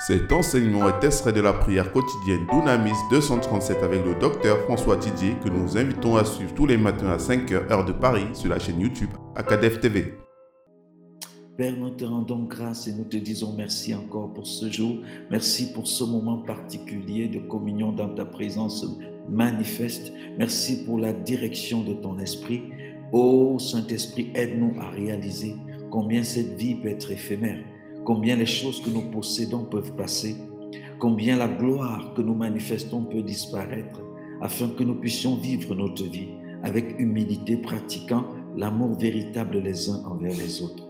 Cet enseignement est extrait de la prière quotidienne d'Unamis 237 avec le docteur François Didier que nous invitons à suivre tous les matins à 5h heure de Paris sur la chaîne YouTube Acadef TV. Père, nous te rendons grâce et nous te disons merci encore pour ce jour. Merci pour ce moment particulier de communion dans ta présence manifeste. Merci pour la direction de ton esprit. Ô Saint-Esprit, aide-nous à réaliser combien cette vie peut être éphémère combien les choses que nous possédons peuvent passer, combien la gloire que nous manifestons peut disparaître, afin que nous puissions vivre notre vie avec humilité, pratiquant l'amour véritable les uns envers les autres.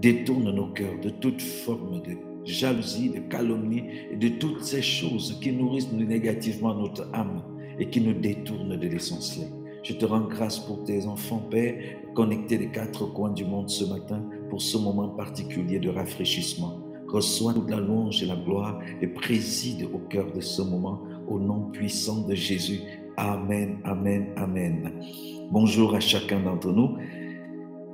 Détourne nos cœurs de toute forme de jalousie, de calomnie et de toutes ces choses qui nourrissent négativement notre âme et qui nous détournent de l'essentiel. Je te rends grâce pour tes enfants, Père, connectés des quatre coins du monde ce matin pour ce moment particulier de rafraîchissement. Reçois toute la louange et la gloire et préside au cœur de ce moment au nom puissant de Jésus. Amen, amen, amen. Bonjour à chacun d'entre nous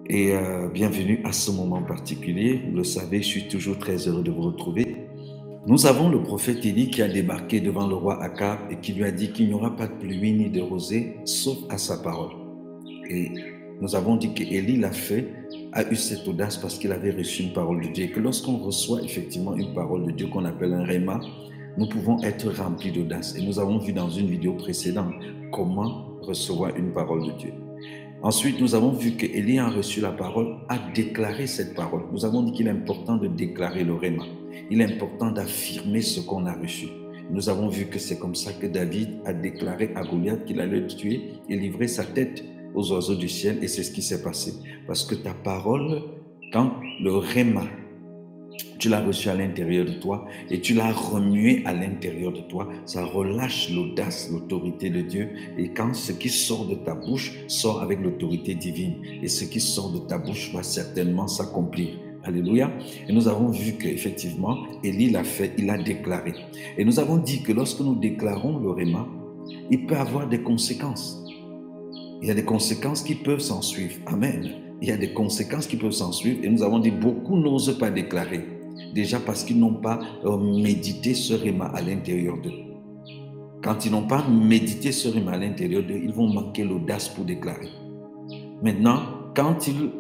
et euh, bienvenue à ce moment particulier. Vous le savez, je suis toujours très heureux de vous retrouver. Nous avons le prophète Élie qui a débarqué devant le roi Akab et qui lui a dit qu'il n'y aura pas de pluie ni de rosée sauf à sa parole. Et nous avons dit qu'Élie l'a fait, a eu cette audace parce qu'il avait reçu une parole de Dieu. Et que lorsqu'on reçoit effectivement une parole de Dieu qu'on appelle un réma, nous pouvons être remplis d'audace. Et nous avons vu dans une vidéo précédente comment recevoir une parole de Dieu. Ensuite, nous avons vu qu'Élie a reçu la parole, a déclaré cette parole. Nous avons dit qu'il est important de déclarer le réma. Il est important d'affirmer ce qu'on a reçu. Nous avons vu que c'est comme ça que David a déclaré à Goliath qu'il allait le tuer et livrer sa tête aux oiseaux du ciel et c'est ce qui s'est passé. Parce que ta parole, quand le réma, tu l'as reçu à l'intérieur de toi et tu l'as remué à l'intérieur de toi, ça relâche l'audace, l'autorité de Dieu. Et quand ce qui sort de ta bouche sort avec l'autorité divine, et ce qui sort de ta bouche va certainement s'accomplir. Alléluia. Et nous avons vu qu'effectivement, Élie l'a fait, il a déclaré. Et nous avons dit que lorsque nous déclarons le réma, il peut avoir des conséquences. Il y a des conséquences qui peuvent s'en suivre. Amen. Il y a des conséquences qui peuvent s'en suivre. Et nous avons dit, beaucoup n'osent pas déclarer. Déjà parce qu'ils n'ont pas euh, médité ce réma à l'intérieur d'eux. Quand ils n'ont pas médité ce réma à l'intérieur d'eux, ils vont manquer l'audace pour déclarer. Maintenant, quand ils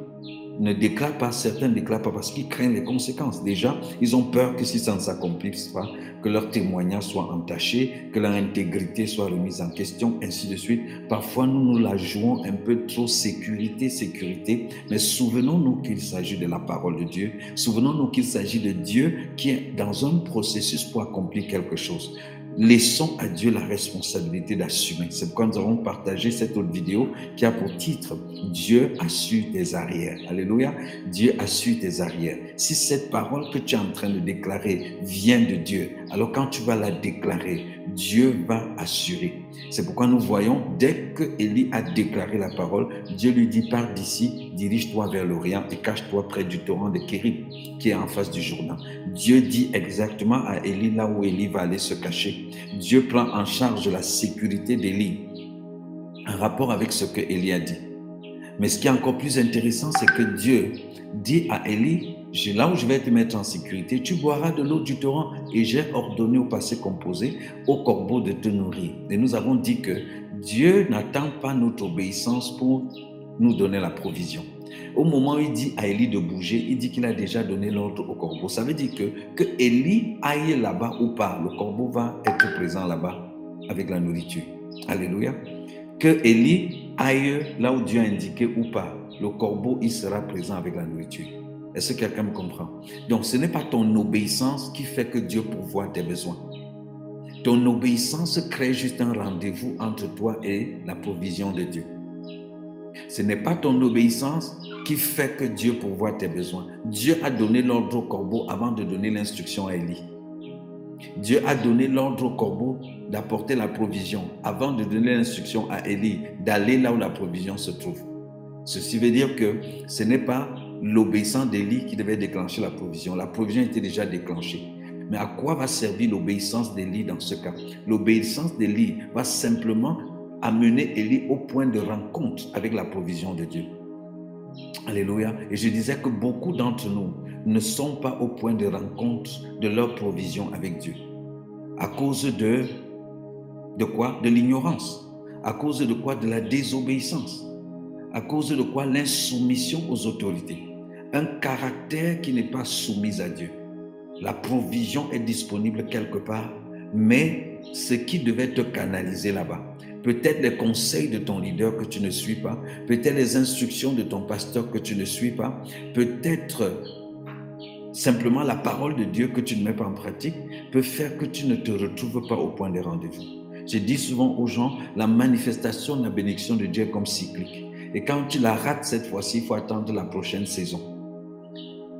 ne déclarent pas, certains ne déclarent pas parce qu'ils craignent les conséquences. Déjà, ils ont peur que si ça ne s'accomplisse pas, que leur témoignage soit entaché, que leur intégrité soit remise en question, ainsi de suite. Parfois, nous nous la jouons un peu trop sécurité, sécurité, mais souvenons-nous qu'il s'agit de la parole de Dieu. Souvenons-nous qu'il s'agit de Dieu qui est dans un processus pour accomplir quelque chose. Laissons à Dieu la responsabilité d'assumer. C'est pourquoi nous avons partagé cette autre vidéo qui a pour titre Dieu a su tes arrières. Alléluia. Dieu a su tes arrières. Si cette parole que tu es en train de déclarer vient de Dieu, alors quand tu vas la déclarer, Dieu va assurer. C'est pourquoi nous voyons, dès que Élie a déclaré la parole, Dieu lui dit, pars d'ici, dirige-toi vers l'Orient et cache-toi près du torrent de Kérib, qui est en face du Jourdain. Dieu dit exactement à Élie là où Élie va aller se cacher. Dieu prend en charge la sécurité d'Élie, en rapport avec ce que Élie a dit. Mais ce qui est encore plus intéressant, c'est que Dieu dit à Élie, là où je vais te mettre en sécurité, tu boiras de l'eau du torrent et j'ai ordonné au passé composé au corbeau de te nourrir. Et nous avons dit que Dieu n'attend pas notre obéissance pour nous donner la provision. Au moment où il dit à Élie de bouger, il dit qu'il a déjà donné l'ordre au corbeau. Ça veut dire que, que Élie aille là-bas ou pas, le corbeau va être présent là-bas avec la nourriture. Alléluia. Que Élie aille là où Dieu a indiqué ou pas, le corbeau, il sera présent avec la nourriture. Est-ce que quelqu'un me comprend? Donc, ce n'est pas ton obéissance qui fait que Dieu pourvoit tes besoins. Ton obéissance crée juste un rendez-vous entre toi et la provision de Dieu. Ce n'est pas ton obéissance qui fait que Dieu pourvoit tes besoins. Dieu a donné l'ordre au corbeau avant de donner l'instruction à Élie. Dieu a donné l'ordre au corbeau d'apporter la provision avant de donner l'instruction à Élie d'aller là où la provision se trouve. Ceci veut dire que ce n'est pas l'obéissance d'Élie qui devait déclencher la provision. La provision était déjà déclenchée. Mais à quoi va servir l'obéissance d'Élie dans ce cas? L'obéissance d'Élie va simplement amener Élie au point de rencontre avec la provision de Dieu. Alléluia. Et je disais que beaucoup d'entre nous, ne sont pas au point de rencontre de leur provision avec Dieu. À cause de, de quoi? De l'ignorance. À cause de quoi? De la désobéissance. À cause de quoi? L'insoumission aux autorités. Un caractère qui n'est pas soumis à Dieu. La provision est disponible quelque part, mais ce qui devait te canaliser là-bas, peut-être les conseils de ton leader que tu ne suis pas, peut-être les instructions de ton pasteur que tu ne suis pas, peut-être simplement la parole de Dieu que tu ne mets pas en pratique, peut faire que tu ne te retrouves pas au point des rendez-vous. Je dis souvent aux gens, la manifestation de la bénédiction de Dieu est comme cyclique. Et quand tu la rates cette fois-ci, il faut attendre la prochaine saison.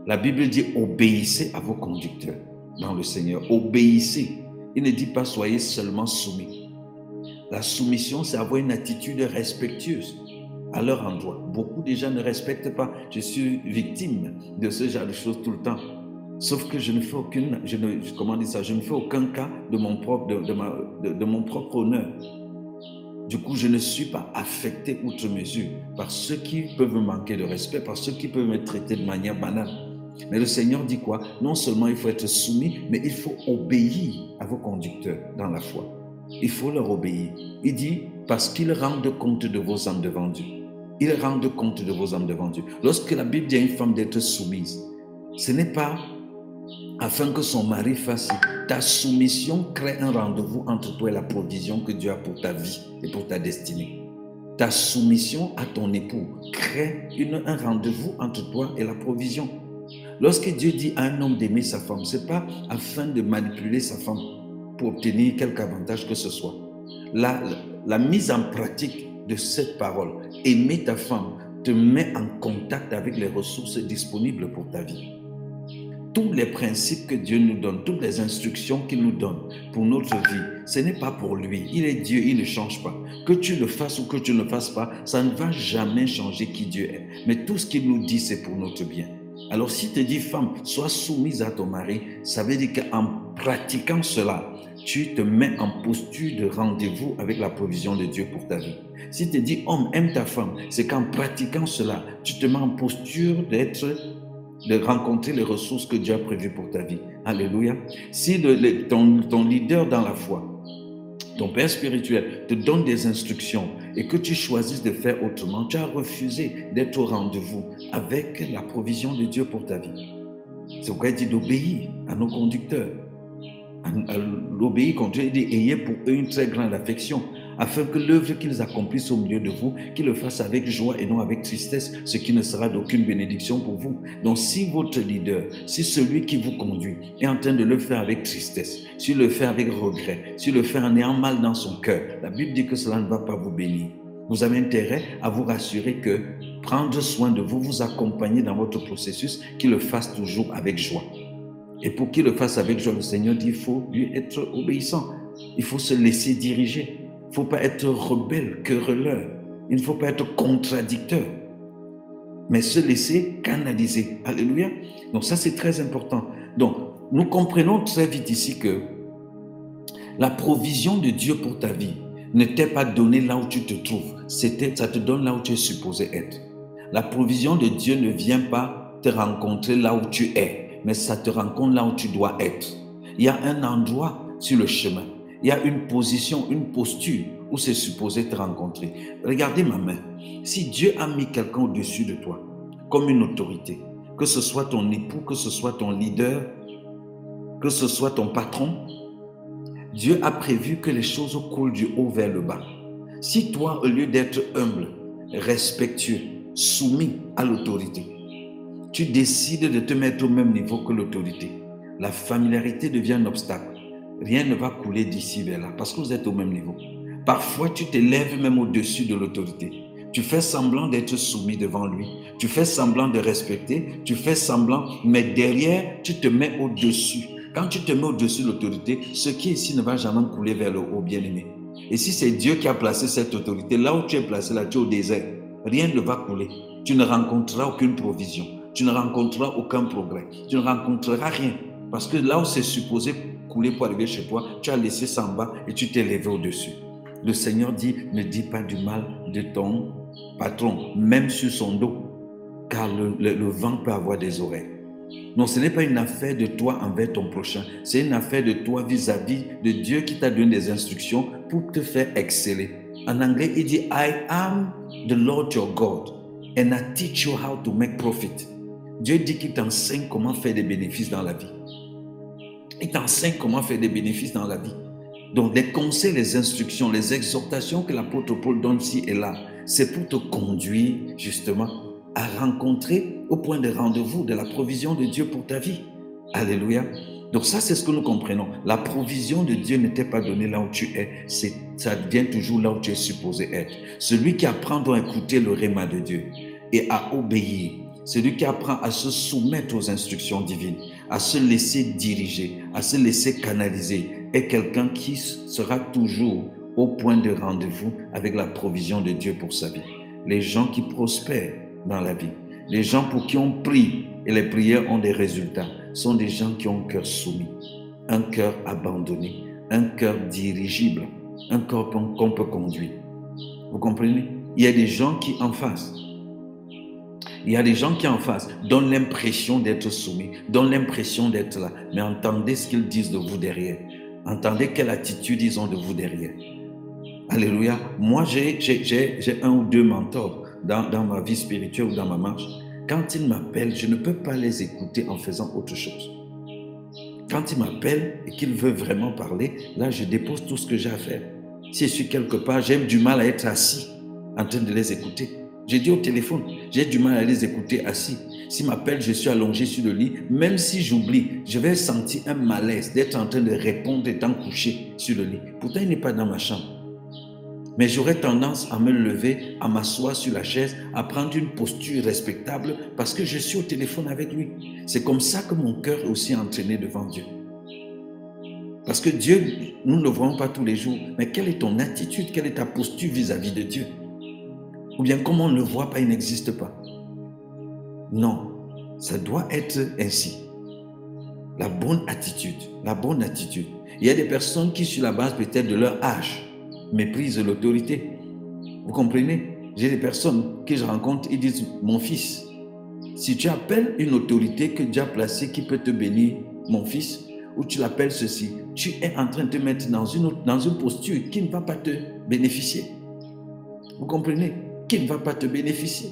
La Bible dit obéissez à vos conducteurs dans le Seigneur. Obéissez. Il ne dit pas soyez seulement soumis. La soumission, c'est avoir une attitude respectueuse à leur endroit. Beaucoup de gens ne respectent pas. Je suis victime de ce genre de choses tout le temps. Sauf que je ne fais aucune, je ne, comment dire ça, je ne fais aucun cas de mon propre, de, de mon propre honneur. Du coup, je ne suis pas affecté outre mesure par ceux qui peuvent me manquer de respect, par ceux qui peuvent me traiter de manière banale. Mais le Seigneur dit quoi? Non seulement il faut être soumis, mais il faut obéir à vos conducteurs dans la foi. Il faut leur obéir. Il dit parce qu'ils rendent compte de vos âmes devant Dieu. Ils rendent compte de vos âmes devant Dieu. Lorsque la Bible dit à une femme d'être soumise, ce n'est pas afin que son mari fasse. Ta soumission crée un rendez-vous entre toi et la provision que Dieu a pour ta vie et pour ta destinée. Ta soumission à ton époux crée un rendez-vous entre toi et la provision. Lorsque Dieu dit à un homme d'aimer sa femme, ce n'est pas afin de manipuler sa femme pour obtenir quelque avantage que ce soit. La, mise en pratique de cette parole, aimer ta femme, te met en contact avec les ressources disponibles pour ta vie. Tous les principes que Dieu nous donne, toutes les instructions qu'il nous donne pour notre vie, ce n'est pas pour lui. Il est Dieu, il ne change pas. Que tu le fasses ou que tu ne le fasses pas, ça ne va jamais changer qui Dieu est. Mais tout ce qu'il nous dit, c'est pour notre bien. Alors si te dit femme, sois soumise à ton mari, ça veut dire qu'en pratiquant cela, tu te mets en posture de rendez-vous avec la provision de Dieu pour ta vie. Si te dit homme, aime ta femme, c'est qu'en pratiquant cela, tu te mets en posture d'être de rencontrer les ressources que Dieu a prévues pour ta vie. Alléluia. Si ton, ton leader dans la foi, ton père spirituel te donne des instructions et que tu choisisses de faire autrement, tu as refusé d'être au rendez-vous avec la provision de Dieu pour ta vie. C'est pourquoi il dit d'obéir à nos conducteurs. L'obéir quand Dieu dit ayez pour eux une très grande affection afin que l'œuvre qu'ils accomplissent au milieu de vous, qu'ils le fassent avec joie et non avec tristesse, ce qui ne sera d'aucune bénédiction pour vous. Donc si votre leader, si celui qui vous conduit est en train de le faire avec tristesse, s'il le fait avec regret, s'il le fait en ayant mal dans son cœur, la Bible dit que cela ne va pas vous bénir. Vous avez intérêt à vous rassurer que prendre soin de vous, vous accompagner dans votre processus, qu'il le fasse toujours avec joie. Et pour qu'il le fasse avec joie, le Seigneur dit, il faut lui être obéissant. Il faut se laisser diriger. Il ne faut pas être rebelle, querelleur. Il ne faut pas être contradicteur. Mais se laisser canaliser. Alléluia. Donc ça, c'est très important. Donc, nous comprenons très vite ici que la provision de Dieu pour ta vie ne t'est pas donnée là où tu te trouves. C'était, ça te donne là où tu es supposé être. La provision de Dieu ne vient pas te rencontrer là où tu es, mais ça te rencontre là où tu dois être. Il y a un endroit sur le chemin. Il y a une position, une posture où c'est supposé te rencontrer. Regardez ma main. Si Dieu a mis quelqu'un au-dessus de toi, comme une autorité, que ce soit ton époux, que ce soit ton leader, que ce soit ton patron, Dieu a prévu que les choses coulent du haut vers le bas. Si toi, au lieu d'être humble, respectueux, soumis à l'autorité, tu décides de te mettre au même niveau que l'autorité, la familiarité devient un obstacle. Rien ne va couler d'ici vers là parce que vous êtes au même niveau. Parfois, tu t'élèves même au-dessus de l'autorité. Tu fais semblant d'être soumis devant lui. Tu fais semblant de respecter. Tu fais semblant, mais derrière, tu te mets au-dessus. Quand tu te mets au-dessus de l'autorité, ce qui est ici ne va jamais couler vers le haut, bien-aimé. Et si c'est Dieu qui a placé cette autorité, là où tu es placé, là, tu es au désert, rien ne va couler. Tu ne rencontreras aucune provision. Tu ne rencontreras aucun progrès. Tu ne rencontreras rien. Parce que là où c'est supposé couler pour arriver chez toi, tu as laissé ça en bas et tu t'es levé au-dessus. Le Seigneur dit, ne dis pas du mal de ton patron, même sur son dos, car le, le vent peut avoir des oreilles. Non, ce n'est pas une affaire de toi envers ton prochain. C'est une affaire de toi vis-à-vis de Dieu qui t'a donné des instructions pour te faire exceller. En anglais, il dit, I am the Lord your God and I teach you how to make profit. Dieu dit qu'il t'enseigne comment faire des bénéfices dans la vie. Il t'enseigne comment faire des bénéfices dans la vie? Donc les conseils, les instructions, les exhortations que l'apôtre Paul donne ici et là, c'est pour te conduire justement à rencontrer au point de rendez-vous de la provision de Dieu pour ta vie. Alléluia. Donc ça, c'est ce que nous comprenons. La provision de Dieu n'était pas donnée là où tu es, ça vient toujours là où tu es supposé être. Celui qui apprend doit écouter le réma de Dieu et à obéir. Celui qui apprend à se soumettre aux instructions divines, à se laisser diriger, à se laisser canaliser, est quelqu'un qui sera toujours au point de rendez-vous avec la provision de Dieu pour sa vie. Les gens qui prospèrent dans la vie, les gens pour qui on prie et les prières ont des résultats, sont des gens qui ont un cœur soumis, un cœur abandonné, un cœur dirigible, un cœur qu'on peut conduire. Vous comprenez? Il y a des gens qui en face, il y a des gens qui en face donnent l'impression d'être soumis, donnent l'impression d'être là, mais entendez ce qu'ils disent de vous derrière. Entendez quelle attitude ils ont de vous derrière. Alléluia. Moi, j'ai un ou deux mentors dans, dans ma vie spirituelle ou dans ma marche. Quand ils m'appellent, je ne peux pas les écouter en faisant autre chose. Quand ils m'appellent et qu'ils veulent vraiment parler, là, je dépose tout ce que j'ai à faire. Si je suis quelque part, j'ai du mal à être assis en train de les écouter. J'ai dit au téléphone, j'ai du mal à les écouter assis. S'ils m'appellent, je suis allongé sur le lit. Même si j'oublie, je vais sentir un malaise d'être en train de répondre étant couché sur le lit. Pourtant, il n'est pas dans ma chambre. Mais j'aurais tendance à me lever, à m'asseoir sur la chaise, à prendre une posture respectable parce que je suis au téléphone avec lui. C'est comme ça que mon cœur est aussi entraîné devant Dieu. Parce que Dieu, nous ne le voyons pas tous les jours. Mais quelle est ton attitude, quelle est ta posture vis-à-vis de Dieu? Ou bien comme on ne le voit pas, il n'existe pas. Non, ça doit être ainsi. La bonne attitude, la bonne attitude. Il y a des personnes qui, sur la base peut-être de leur âge, méprisent l'autorité. Vous comprenez? J'ai des personnes que je rencontre, ils disent, mon fils, si tu appelles une autorité que Dieu a placée qui peut te bénir, mon fils, ou tu l'appelles ceci, tu es en train de te mettre dans une, dans une posture qui ne va pas te bénéficier. Vous comprenez? Qui ne va pas te bénéficier.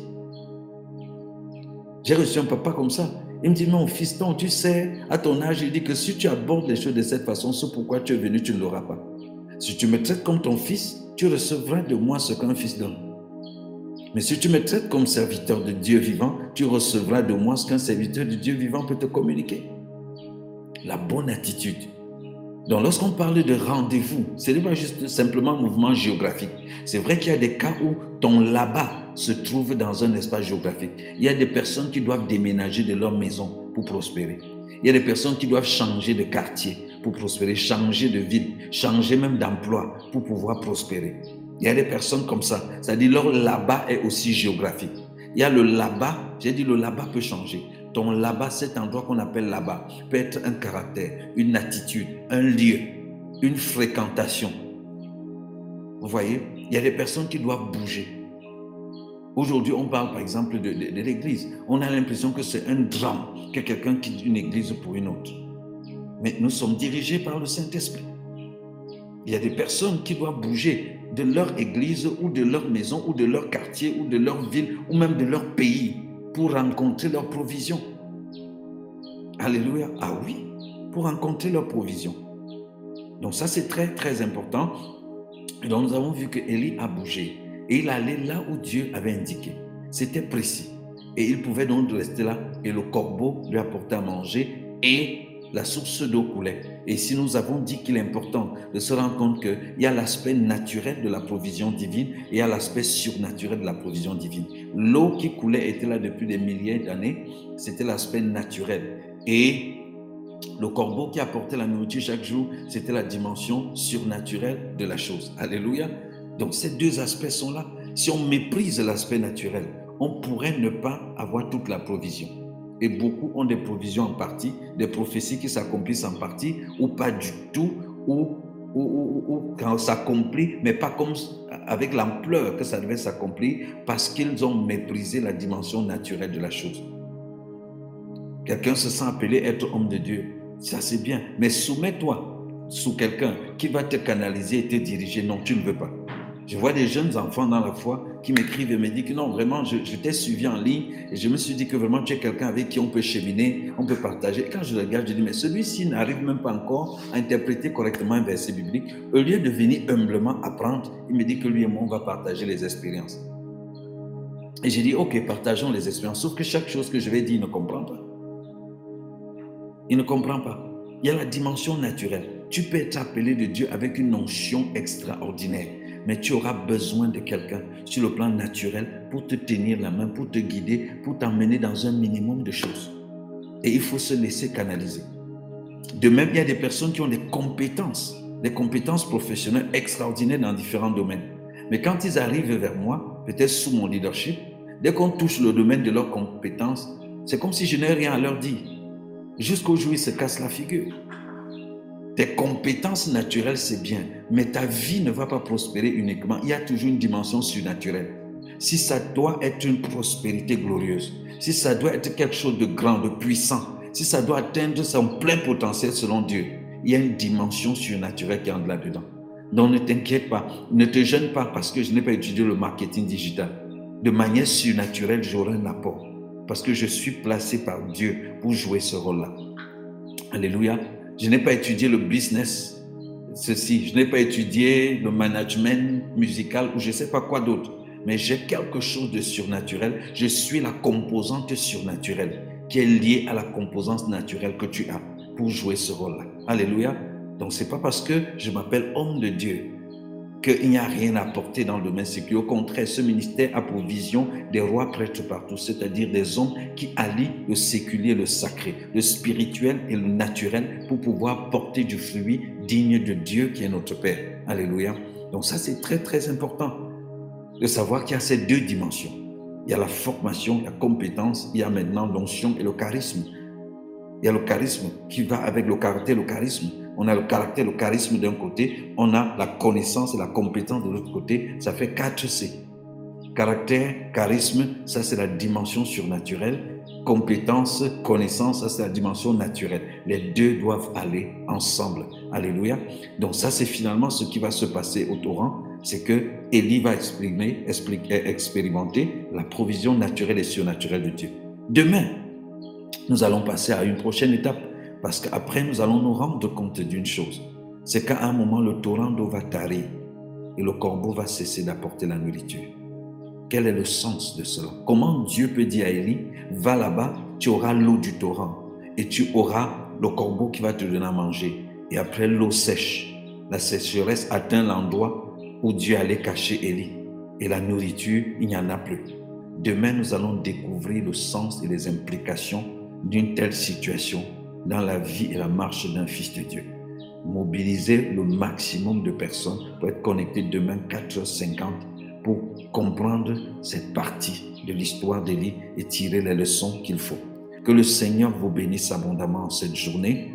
J'ai reçu un papa comme ça. Il me dit, mon fiston, tu sais, à ton âge, il dit que si tu abordes les choses de cette façon, c'est pourquoi tu es venu, tu ne l'auras pas. Si tu me traites comme ton fils, tu recevras de moi ce qu'un fils donne. Mais si tu me traites comme serviteur de Dieu vivant, tu recevras de moi ce qu'un serviteur de Dieu vivant peut te communiquer. La bonne attitude. Donc lorsqu'on parle de rendez-vous, ce n'est pas juste simplement un mouvement géographique. C'est vrai qu'il y a des cas où ton là-bas se trouve dans un espace géographique. Il y a des personnes qui doivent déménager de leur maison pour prospérer. Il y a des personnes qui doivent changer de quartier pour prospérer, changer de ville, changer même d'emploi pour pouvoir prospérer. Il y a des personnes comme ça. C'est-à-dire leur là-bas est aussi géographique. Il y a le là-bas, j'ai dit le là-bas peut changer. Ton là-bas, cet endroit qu'on appelle là-bas, peut être un caractère, une attitude, un lieu, une fréquentation. Vous voyez, il y a des personnes qui doivent bouger. Aujourd'hui, on parle par exemple de, l'église. On a l'impression que c'est un drame que quelqu'un quitte une église pour une autre. Mais nous sommes dirigés par le Saint-Esprit. Il y a des personnes qui doivent bouger de leur église ou de leur maison ou de leur quartier ou de leur ville ou même de leur pays pour rencontrer leur provision. Alléluia. Ah oui, pour rencontrer leur provision. Donc ça, c'est très, très important. Et donc nous avons vu que Élie a bougé. Et il allait là où Dieu avait indiqué. C'était précis. Et il pouvait donc rester là et le corbeau lui apportait à manger et la source d'eau coulait. Et si nous avons dit qu'il est important de se rendre compte qu'il y a l'aspect naturel de la provision divine et il y a l'aspect surnaturel de la provision divine. L'eau qui coulait était là depuis des milliers d'années, c'était l'aspect naturel. Et le corbeau qui apportait la nourriture chaque jour, c'était la dimension surnaturelle de la chose. Alléluia. Donc ces deux aspects sont là. Si on méprise l'aspect naturel, on pourrait ne pas avoir toute la provision. Et beaucoup ont des provisions en partie, des prophéties qui s'accomplissent en partie, ou pas du tout, ou, ou, ou, quand s'accomplit, mais pas comme avec l'ampleur que ça devait s'accomplir, parce qu'ils ont méprisé la dimension naturelle de la chose. Quelqu'un se sent appelé être homme de Dieu. Ça, c'est bien. Mais soumets-toi sous quelqu'un qui va te canaliser et te diriger. Non, tu ne veux pas. Je vois des jeunes enfants dans la foi qui m'écrivent et me disent que non, vraiment, je, t'ai suivi en ligne et je me suis dit que vraiment tu es quelqu'un avec qui on peut cheminer, on peut partager. quand je regarde, je dis, mais celui-ci n'arrive même pas encore à interpréter correctement un verset biblique. Au lieu de venir humblement apprendre, il me dit que lui et moi, on va partager les expériences. Et j'ai dit, ok, partageons les expériences. Sauf que chaque chose que je vais dire, il ne comprend pas. Il ne comprend pas. Il y a la dimension naturelle. Tu peux être appelé de Dieu avec une onction extraordinaire mais tu auras besoin de quelqu'un sur le plan naturel pour te tenir la main, pour te guider, pour t'emmener dans un minimum de choses. Et il faut se laisser canaliser. De même, il y a des personnes qui ont des compétences, des compétences professionnelles extraordinaires dans différents domaines. Mais quand ils arrivent vers moi, peut-être sous mon leadership, dès qu'on touche le domaine de leurs compétences, c'est comme si je n'ai rien à leur dire. Jusqu'au jour ils se cassent la figure. Tes compétences naturelles, c'est bien, mais ta vie ne va pas prospérer uniquement. Il y a toujours une dimension surnaturelle. Si ça doit être une prospérité glorieuse, si ça doit être quelque chose de grand, de puissant, si ça doit atteindre son plein potentiel selon Dieu, il y a une dimension surnaturelle qui est en là-dedans. Donc ne t'inquiète pas, ne te gêne pas parce que je n'ai pas étudié le marketing digital. De manière surnaturelle, j'aurai un apport parce que je suis placé par Dieu pour jouer ce rôle-là. Alléluia. Je n'ai pas étudié le business, ceci. Je n'ai pas étudié le management musical ou je ne sais pas quoi d'autre. Mais j'ai quelque chose de surnaturel. Je suis la composante surnaturelle qui est liée à la composante naturelle que tu as pour jouer ce rôle-là. Alléluia. Donc, ce n'est pas parce que je m'appelle homme de Dieu qu'il n'y a rien à porter dans le domaine séculier. Au contraire, ce ministère a pour vision des rois prêtres partout, c'est-à-dire des hommes qui allient le séculier le sacré, le spirituel et le naturel pour pouvoir porter du fruit digne de Dieu qui est notre Père. Alléluia. Donc ça, c'est très, très important de savoir qu'il y a ces deux dimensions. Il y a la formation, la compétence, il y a maintenant l'onction et le charisme. Il y a le charisme qui va avec le caractère, le charisme. On a le caractère, le charisme d'un côté, on a la connaissance et la compétence de l'autre côté. Ça fait 4 C. Caractère, charisme, ça c'est la dimension surnaturelle. Compétence, connaissance, ça c'est la dimension naturelle. Les deux doivent aller ensemble. Alléluia. Donc ça c'est finalement ce qui va se passer au torrent. C'est que Élie va exprimer, expliquer, expérimenter la provision naturelle et surnaturelle de Dieu. Demain, nous allons passer à une prochaine étape parce qu'après, nous allons nous rendre compte d'une chose. C'est qu'à un moment, le torrent d'eau va tarir et le corbeau va cesser d'apporter la nourriture. Quel est le sens de cela? Comment Dieu peut dire à Élie, va là-bas, tu auras l'eau du torrent et tu auras le corbeau qui va te donner à manger. Et après, l'eau sèche. La sécheresse atteint l'endroit où Dieu allait cacher Élie. Et la nourriture, il n'y en a plus. Demain, nous allons découvrir le sens et les implications d'une telle situation dans la vie et la marche d'un fils de Dieu. Mobiliser le maximum de personnes pour être connectés demain 4h50 pour comprendre cette partie de l'histoire d'Élie et tirer les leçons qu'il faut. Que le Seigneur vous bénisse abondamment cette journée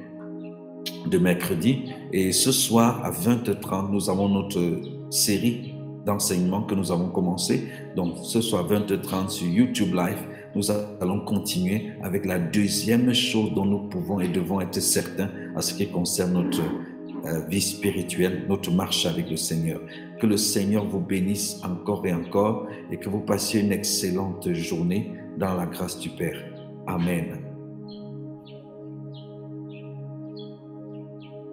de mercredi. Et ce soir à 20h30, nous avons notre série d'enseignements que nous avons commencé. Donc ce soir 20h30 sur YouTube Live nous allons continuer avec la deuxième chose dont nous pouvons et devons être certains à ce qui concerne notre euh, vie spirituelle, notre marche avec le Seigneur. Que le Seigneur vous bénisse encore et encore et que vous passiez une excellente journée dans la grâce du Père. Amen.